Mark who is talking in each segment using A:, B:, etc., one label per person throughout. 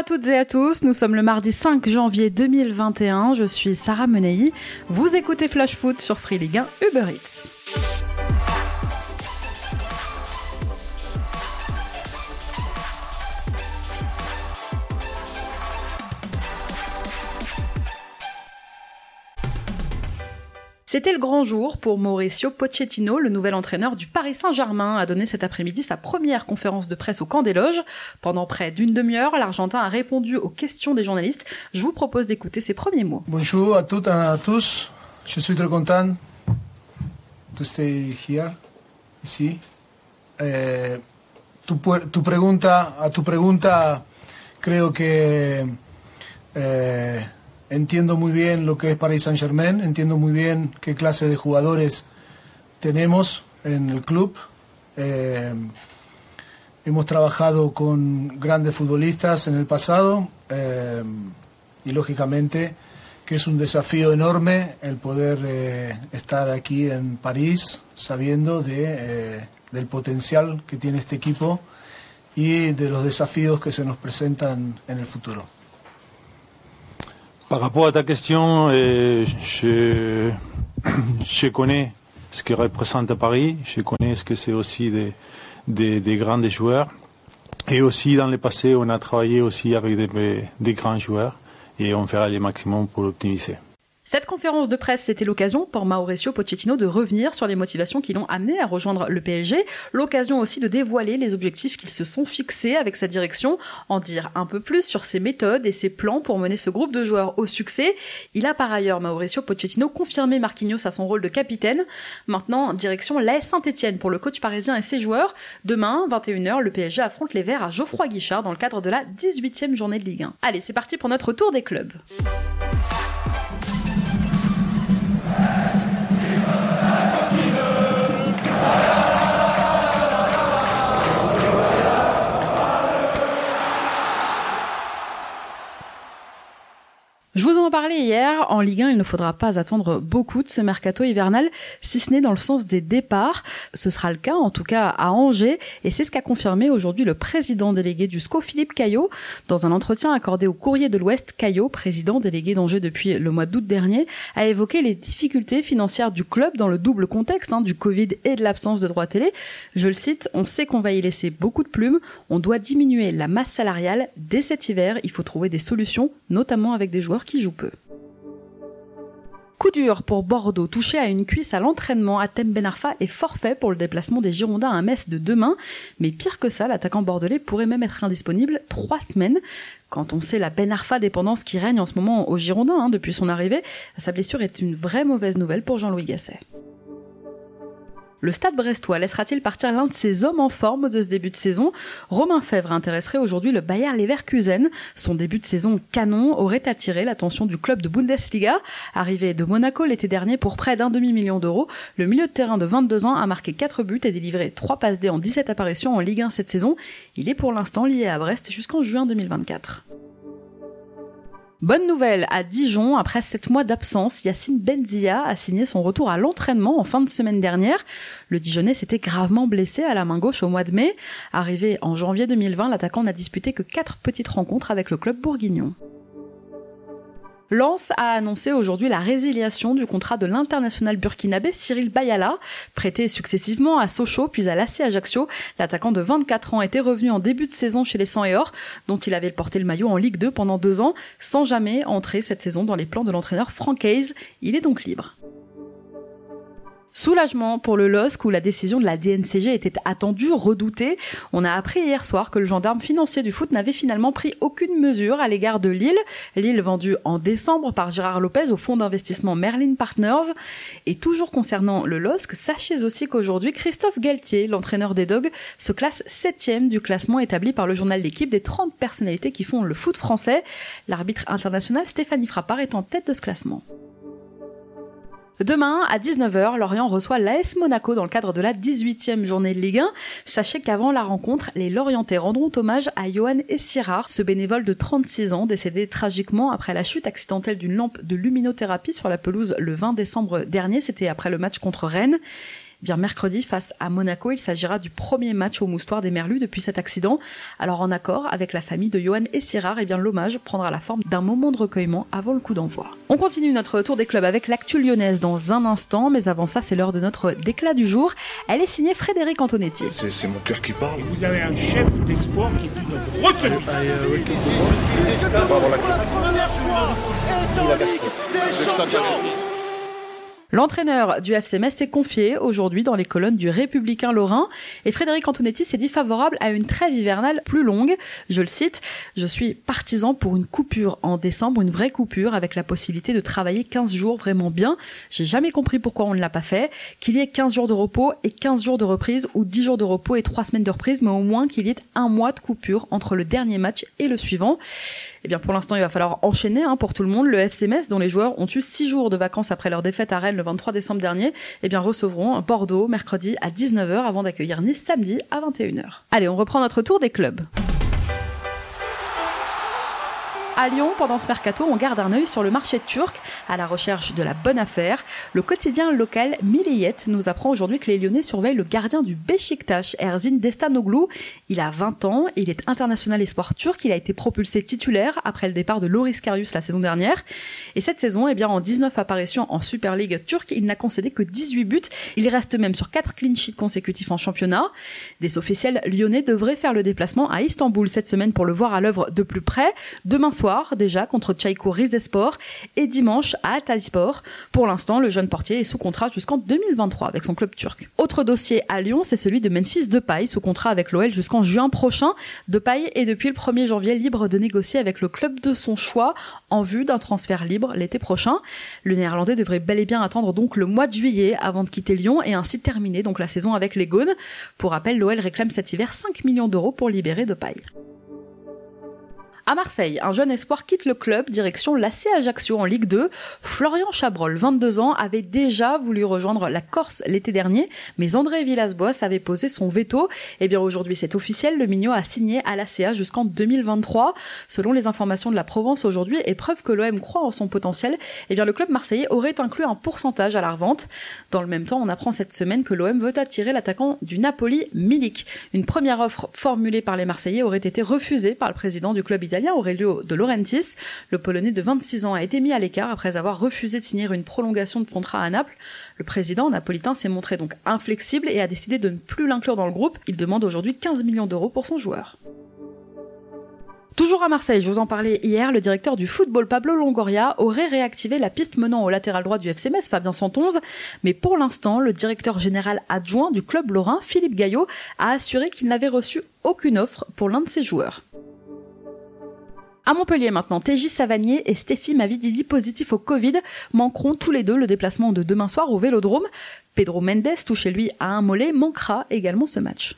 A: à toutes et à tous, nous sommes le mardi 5 janvier 2021, je suis Sarah Menei, vous écoutez Flash Foot sur Free Ligue 1 Uber Eats. C'était le grand jour pour Mauricio Pochettino, le nouvel entraîneur du Paris Saint-Germain, a donné cet après-midi sa première conférence de presse au camp des loges. Pendant près d'une demi-heure, l'Argentin a répondu aux questions des journalistes. Je vous propose d'écouter ses premiers mots.
B: Bonjour à toutes et à tous. Je suis très content de estar here, ici. Eh, tu, tu pregunta, a tu pregunta, creo que eh, entiendo muy bien lo que es Paris Saint Germain, entiendo muy bien qué clase de jugadores tenemos en el club. Eh, hemos trabajado con grandes futbolistas en el pasado eh, y lógicamente que es un desafío enorme el poder eh, estar aquí en París sabiendo de, del potencial que tiene este equipo y de los desafíos que se nos presentan en el futuro.
C: Par rapport à ta question, je, je, connais ce que représente Paris, je connais ce que c'est aussi des, des, des, grands joueurs. Et aussi dans le passé, on a travaillé aussi avec des, des grands joueurs et on fera le maximum pour l'optimiser.
A: Cette conférence de presse, c'était l'occasion pour Mauricio Pochettino de revenir sur les motivations qui l'ont amené à rejoindre le PSG, l'occasion aussi de dévoiler les objectifs qu'ils se sont fixés avec sa direction, en dire un peu plus sur ses méthodes et ses plans pour mener ce groupe de joueurs au succès. Il a par ailleurs, Mauricio Pochettino, confirmé Marquinhos à son rôle de capitaine. Maintenant, direction l'AS Saint-Etienne pour le coach parisien et ses joueurs. Demain, 21h, le PSG affronte les Verts à Geoffroy Guichard dans le cadre de la 18e journée de Ligue 1. Allez, c'est parti pour notre tour des clubs. Je vous en parlais hier, en Ligue 1, il ne faudra pas attendre beaucoup de ce mercato hivernal, si ce n'est dans le sens des départs. Ce sera le cas, en tout cas, à Angers, et c'est ce qu'a confirmé aujourd'hui le président délégué du SCO, Philippe Caillot. Dans un entretien accordé au Courrier de l'Ouest, Caillot, président délégué d'Angers depuis le mois d'août dernier, a évoqué les difficultés financières du club dans le double contexte hein, du Covid et de l'absence de droits télé. Je le cite, on sait qu'on va y laisser beaucoup de plumes, on doit diminuer la masse salariale. Dès cet hiver, il faut trouver des solutions, notamment avec des joueurs qui jouent peu. Coup dur pour Bordeaux, touché à une cuisse à l'entraînement, Atem Benarfa est forfait pour le déplacement des Girondins à Metz de demain. Mais pire que ça, l'attaquant bordelais pourrait même être indisponible trois semaines. Quand on sait la Benarfa dépendance qui règne en ce moment aux Girondins hein, depuis son arrivée, sa blessure est une vraie mauvaise nouvelle pour Jean-Louis Gasset. Le Stade brestois laissera-t-il partir l'un de ses hommes en forme de ce début de saison? Romain Fèvre intéresserait aujourd'hui le Bayer Leverkusen. Son début de saison canon aurait attiré l'attention du club de Bundesliga. Arrivé de Monaco l'été dernier pour près d'un demi-million d'euros, le milieu de terrain de 22 ans a marqué 4 buts et délivré 3 passes D en 17 apparitions en Ligue 1 cette saison. Il est pour l'instant lié à Brest jusqu'en juin 2024. Bonne nouvelle, à Dijon, après sept mois d'absence, Yacine Benzia a signé son retour à l'entraînement en fin de semaine dernière. Le Dijonais s'était gravement blessé à la main gauche au mois de mai. Arrivé en janvier 2020, l'attaquant n'a disputé que quatre petites rencontres avec le club bourguignon. Lens a annoncé aujourd'hui la résiliation du contrat de l'international burkinabé Cyril Bayala, prêté successivement à Sochaux puis à l'AC Ajaccio. L'attaquant de 24 ans était revenu en début de saison chez les 100 et Or, dont il avait porté le maillot en Ligue 2 pendant deux ans, sans jamais entrer cette saison dans les plans de l'entraîneur Franck Hayes. Il est donc libre. Soulagement pour le LOSC où la décision de la DNCG était attendue, redoutée. On a appris hier soir que le gendarme financier du foot n'avait finalement pris aucune mesure à l'égard de Lille. Lille vendue en décembre par Gérard Lopez au fonds d'investissement Merlin Partners. Et toujours concernant le LOSC, sachez aussi qu'aujourd'hui Christophe Galtier, l'entraîneur des Dogs, se classe septième du classement établi par le journal d'équipe des 30 personnalités qui font le foot français. L'arbitre international Stéphanie Frappard est en tête de ce classement. Demain, à 19h, Lorient reçoit l'AS Monaco dans le cadre de la 18e journée de Ligue 1. Sachez qu'avant la rencontre, les Lorientais rendront hommage à Johan Essirard, ce bénévole de 36 ans décédé tragiquement après la chute accidentelle d'une lampe de luminothérapie sur la pelouse le 20 décembre dernier. C'était après le match contre Rennes. Eh bien, mercredi, face à Monaco, il s'agira du premier match au moustoir des Merlus depuis cet accident. Alors, en accord avec la famille de Johan et Sirard, eh bien, l'hommage prendra la forme d'un moment de recueillement avant le coup d'envoi. On continue notre tour des clubs avec l'actu lyonnaise dans un instant, mais avant ça, c'est l'heure de notre déclat du jour. Elle est signée Frédéric Antonetti.
D: C'est mon cœur qui parle.
E: Vous avez un chef d'espoir qui dit notre retenue.
A: L'entraîneur du FC s'est confié aujourd'hui dans les colonnes du Républicain Lorrain et Frédéric Antonetti s'est dit favorable à une trêve hivernale plus longue. Je le cite, je suis partisan pour une coupure en décembre, une vraie coupure avec la possibilité de travailler 15 jours vraiment bien. J'ai jamais compris pourquoi on ne l'a pas fait, qu'il y ait 15 jours de repos et 15 jours de reprise ou 10 jours de repos et 3 semaines de reprise, mais au moins qu'il y ait un mois de coupure entre le dernier match et le suivant. Eh bien, pour l'instant, il va falloir enchaîner hein, pour tout le monde. Le FC Metz, dont les joueurs ont eu 6 jours de vacances après leur défaite à Rennes le 23 décembre dernier, eh bien, recevront Bordeaux mercredi à 19h avant d'accueillir Nice samedi à 21h. Allez, on reprend notre tour des clubs. À Lyon, pendant ce mercato, on garde un œil sur le marché turc à la recherche de la bonne affaire. Le quotidien local Milliyet nous apprend aujourd'hui que les Lyonnais surveillent le gardien du Beşiktaş, Erzin Destanoglu. Il a 20 ans, il est international espoir turc, il a été propulsé titulaire après le départ de Loris Karius la saison dernière. Et cette saison, eh bien, en 19 apparitions en Super League turque, il n'a concédé que 18 buts. Il reste même sur 4 clean sheets consécutifs en championnat. Des officiels lyonnais devraient faire le déplacement à Istanbul cette semaine pour le voir à l'œuvre de plus près. Demain soir, déjà contre Tchaïko Rizespor et dimanche à Altayspor. Pour l'instant, le jeune portier est sous contrat jusqu'en 2023 avec son club turc. Autre dossier à Lyon, c'est celui de Memphis Depay, sous contrat avec l'OL jusqu'en juin prochain. Depay est depuis le 1er janvier libre de négocier avec le club de son choix en vue d'un transfert libre l'été prochain. Le néerlandais devrait bel et bien attendre donc le mois de juillet avant de quitter Lyon et ainsi terminer donc la saison avec les Gaunes. Pour rappel, l'OL réclame cet hiver 5 millions d'euros pour libérer Depay. À Marseille, un jeune espoir quitte le club, direction l'AC Ajaccio en Ligue 2. Florian Chabrol, 22 ans, avait déjà voulu rejoindre la Corse l'été dernier, mais André Villas-Boas avait posé son veto. Et eh bien aujourd'hui, c'est officiel, le Mignot a signé à l'ACA jusqu'en 2023. Selon les informations de la Provence aujourd'hui, et preuve que l'OM croit en son potentiel, et eh bien le club marseillais aurait inclus un pourcentage à la revente. Dans le même temps, on apprend cette semaine que l'OM veut attirer l'attaquant du Napoli, Milik. Une première offre formulée par les Marseillais aurait été refusée par le président du club Aurelio de Laurentiis. Le Polonais de 26 ans a été mis à l'écart après avoir refusé de signer une prolongation de contrat à Naples. Le président napolitain s'est montré donc inflexible et a décidé de ne plus l'inclure dans le groupe. Il demande aujourd'hui 15 millions d'euros pour son joueur. Toujours à Marseille, je vous en parlais hier, le directeur du football Pablo Longoria aurait réactivé la piste menant au latéral droit du FC Fabien Santonze, mais pour l'instant, le directeur général adjoint du club lorrain, Philippe Gaillot, a assuré qu'il n'avait reçu aucune offre pour l'un de ses joueurs. À Montpellier maintenant, TJ Savanier et Stéphie Mavididi positifs au Covid manqueront tous les deux le déplacement de demain soir au Vélodrome. Pedro Mendes, touché lui à un mollet, manquera également ce match.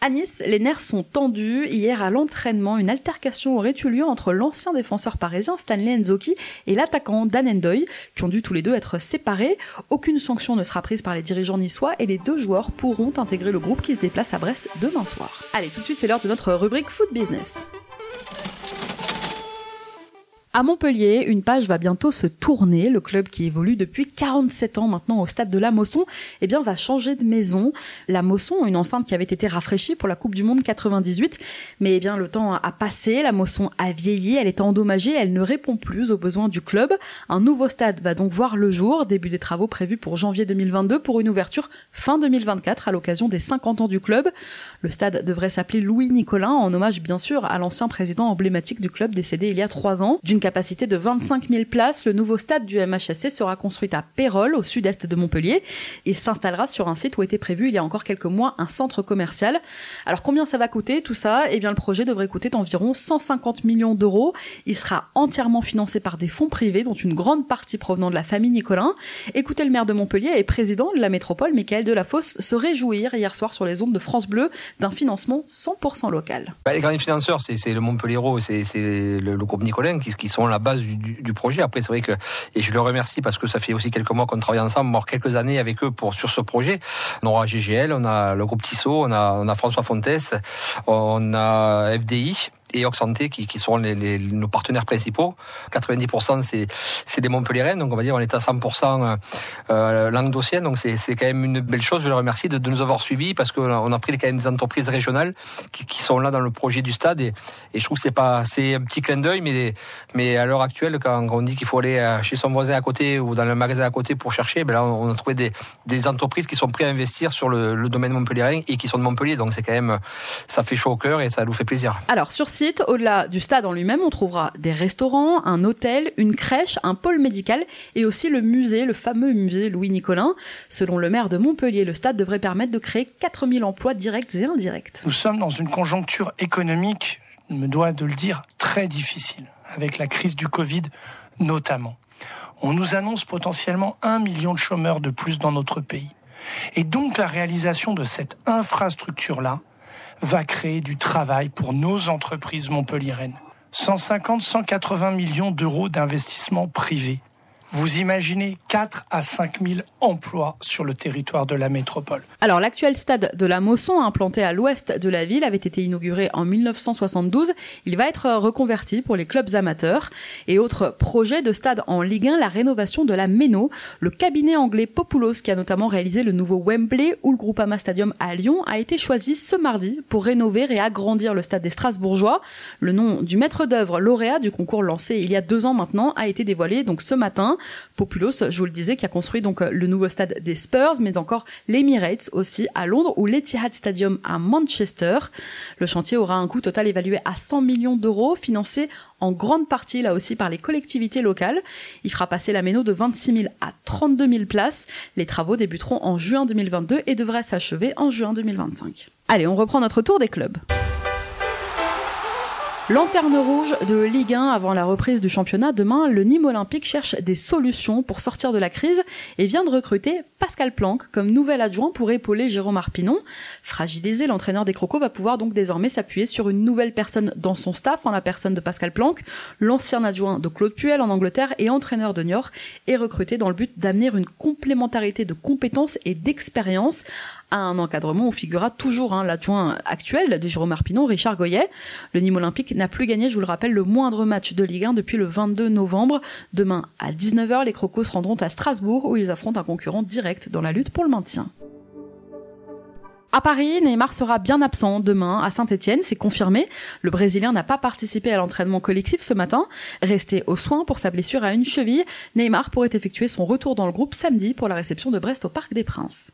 A: À Nice, les nerfs sont tendus. Hier à l'entraînement, une altercation aurait eu lieu entre l'ancien défenseur parisien Stanley Nzoki et l'attaquant Dan Endoy, qui ont dû tous les deux être séparés. Aucune sanction ne sera prise par les dirigeants niçois et les deux joueurs pourront intégrer le groupe qui se déplace à Brest demain soir. Allez, tout de suite, c'est l'heure de notre rubrique Foot Business. Thank you. À Montpellier, une page va bientôt se tourner. Le club qui évolue depuis 47 ans maintenant au stade de la Mosson, eh bien, va changer de maison. La Mosson, une enceinte qui avait été rafraîchie pour la Coupe du Monde 98. Mais eh bien, le temps a passé, la Mosson a vieilli, elle est endommagée, elle ne répond plus aux besoins du club. Un nouveau stade va donc voir le jour, début des travaux prévus pour janvier 2022 pour une ouverture fin 2024 à l'occasion des 50 ans du club. Le stade devrait s'appeler Louis Nicolin en hommage bien sûr à l'ancien président emblématique du club décédé il y a trois ans. Capacité de 25 000 places, le nouveau stade du MHSC sera construit à Pérol, au sud-est de Montpellier. Il s'installera sur un site où était prévu il y a encore quelques mois un centre commercial. Alors combien ça va coûter tout ça? Eh bien le projet devrait coûter environ 150 millions d'euros. Il sera entièrement financé par des fonds privés, dont une grande partie provenant de la famille Nicolin. Écoutez le maire de Montpellier et président de la métropole, Michael Delafosse, se réjouir hier soir sur les ondes de France Bleu d'un financement 100% local.
F: Bah, les grands financeurs, c'est le Montpellier, c'est le, le, groupe Nicolin qui, qui sont la base du, projet. Après, c'est vrai que, et je le remercie parce que ça fait aussi quelques mois qu'on travaille ensemble, voire quelques années avec eux pour, sur ce projet. On aura GGL, on a le groupe Tissot, on a, on a François Fontes, on a FDI, et Oxanté qui, sont nos partenaires principaux. 90% c'est des Montpellierens, donc on va dire on est à 100% euh, languedocienne, donc c'est quand même une belle chose. Je les remercie de, de nous avoir suivis parce qu'on a pris quand même des entreprises régionales qui, qui sont là dans le projet du stade et, et je trouve que c'est pas c'est un petit clin d'œil, mais mais à l'heure actuelle quand on dit qu'il faut aller euh, chez son voisin à côté ou dans le magasin à côté pour chercher, ben là on a trouvé des, des entreprises qui sont prêtes à investir sur le, le domaine montpellierin et qui sont de Montpellier, donc c'est quand même ça fait chaud au cœur et ça nous fait plaisir.
A: Alors sur au-delà du stade en lui-même, on trouvera des restaurants, un hôtel, une crèche, un pôle médical et aussi le musée, le fameux musée Louis Nicolin. Selon le maire de Montpellier, le stade devrait permettre de créer 4000 emplois directs et indirects.
D: Nous sommes dans une conjoncture économique, je me dois de le dire, très difficile, avec la crise du Covid notamment. On nous annonce potentiellement un million de chômeurs de plus dans notre pays. Et donc la réalisation de cette infrastructure-là va créer du travail pour nos entreprises montpelliéraines. 150, 180 millions d'euros d'investissement privé. Vous imaginez 4 à 5 000 emplois sur le territoire de la métropole.
A: Alors l'actuel stade de la Mosson, implanté à l'ouest de la ville, avait été inauguré en 1972. Il va être reconverti pour les clubs amateurs. Et autre projet de stade en Ligue 1, la rénovation de la Méno. Le cabinet anglais Populos, qui a notamment réalisé le nouveau Wembley ou le Groupama Stadium à Lyon, a été choisi ce mardi pour rénover et agrandir le stade des Strasbourgeois. Le nom du maître d'œuvre lauréat du concours lancé il y a deux ans maintenant a été dévoilé donc ce matin. Populos, je vous le disais, qui a construit donc le nouveau stade des Spurs, mais encore l'Emirates aussi à Londres ou l'Etihad Stadium à Manchester. Le chantier aura un coût total évalué à 100 millions d'euros, financé en grande partie là aussi par les collectivités locales. Il fera passer la méno de 26 000 à 32 000 places. Les travaux débuteront en juin 2022 et devraient s'achever en juin 2025. Allez, on reprend notre tour des clubs. Lanterne rouge de Ligue 1 avant la reprise du championnat. Demain, le Nîmes Olympique cherche des solutions pour sortir de la crise et vient de recruter Pascal Planck comme nouvel adjoint pour épauler Jérôme Arpinon. Fragilisé, l'entraîneur des Crocos va pouvoir donc désormais s'appuyer sur une nouvelle personne dans son staff, en la personne de Pascal Planck. L'ancien adjoint de Claude Puel en Angleterre et entraîneur de Niort est recruté dans le but d'amener une complémentarité de compétences et d'expérience à un encadrement où figurera toujours hein, l'adjoint actuel de Jérôme Arpinon, Richard Goyet. Le Nîmes Olympique n'a plus gagné, je vous le rappelle, le moindre match de Ligue 1 depuis le 22 novembre. Demain, à 19h, les Crocos se rendront à Strasbourg où ils affrontent un concurrent direct dans la lutte pour le maintien. À Paris, Neymar sera bien absent demain à Saint-Etienne, c'est confirmé. Le Brésilien n'a pas participé à l'entraînement collectif ce matin. Resté aux soins pour sa blessure à une cheville, Neymar pourrait effectuer son retour dans le groupe samedi pour la réception de Brest au Parc des Princes.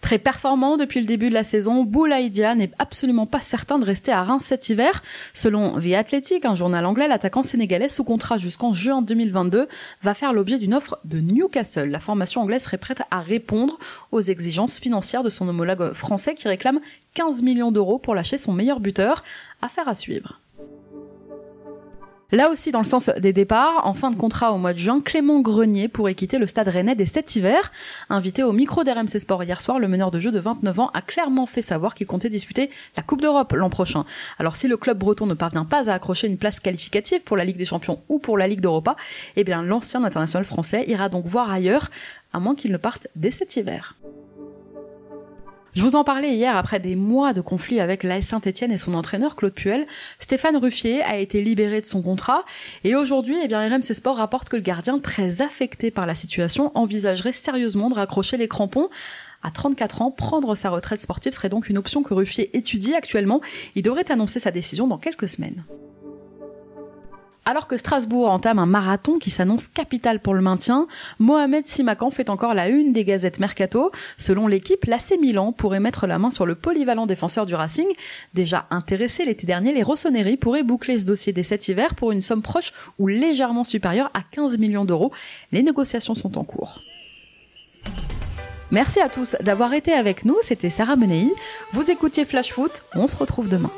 A: Très performant depuis le début de la saison, Boulaïdia n'est absolument pas certain de rester à Reims cet hiver. Selon The Athletic, un journal anglais, l'attaquant sénégalais sous contrat jusqu'en juin 2022 va faire l'objet d'une offre de Newcastle. La formation anglaise serait prête à répondre aux exigences financières de son homologue français qui réclame 15 millions d'euros pour lâcher son meilleur buteur. Affaire à suivre. Là aussi, dans le sens des départs, en fin de contrat au mois de juin, Clément Grenier pourrait quitter le stade rennais des 7 hivers. Invité au micro d'RMC Sport hier soir, le meneur de jeu de 29 ans a clairement fait savoir qu'il comptait disputer la Coupe d'Europe l'an prochain. Alors si le club breton ne parvient pas à accrocher une place qualificative pour la Ligue des Champions ou pour la Ligue d'Europa, eh bien l'ancien international français ira donc voir ailleurs, à moins qu'il ne parte dès cet hiver. Je vous en parlais hier après des mois de conflit avec l'AS Saint-Etienne et son entraîneur Claude Puel. Stéphane Ruffier a été libéré de son contrat et aujourd'hui, eh bien, RMC Sport rapporte que le gardien, très affecté par la situation, envisagerait sérieusement de raccrocher les crampons. À 34 ans, prendre sa retraite sportive serait donc une option que Ruffier étudie actuellement. Il devrait annoncer sa décision dans quelques semaines. Alors que Strasbourg entame un marathon qui s'annonce capital pour le maintien, Mohamed Simakan fait encore la une des gazettes Mercato. Selon l'équipe, l'AC Milan pourrait mettre la main sur le polyvalent défenseur du Racing. Déjà intéressé l'été dernier, les Rossoneri pourraient boucler ce dossier des cet hiver pour une somme proche ou légèrement supérieure à 15 millions d'euros. Les négociations sont en cours. Merci à tous d'avoir été avec nous, c'était Sarah Menei. Vous écoutiez Flash Foot, on se retrouve demain.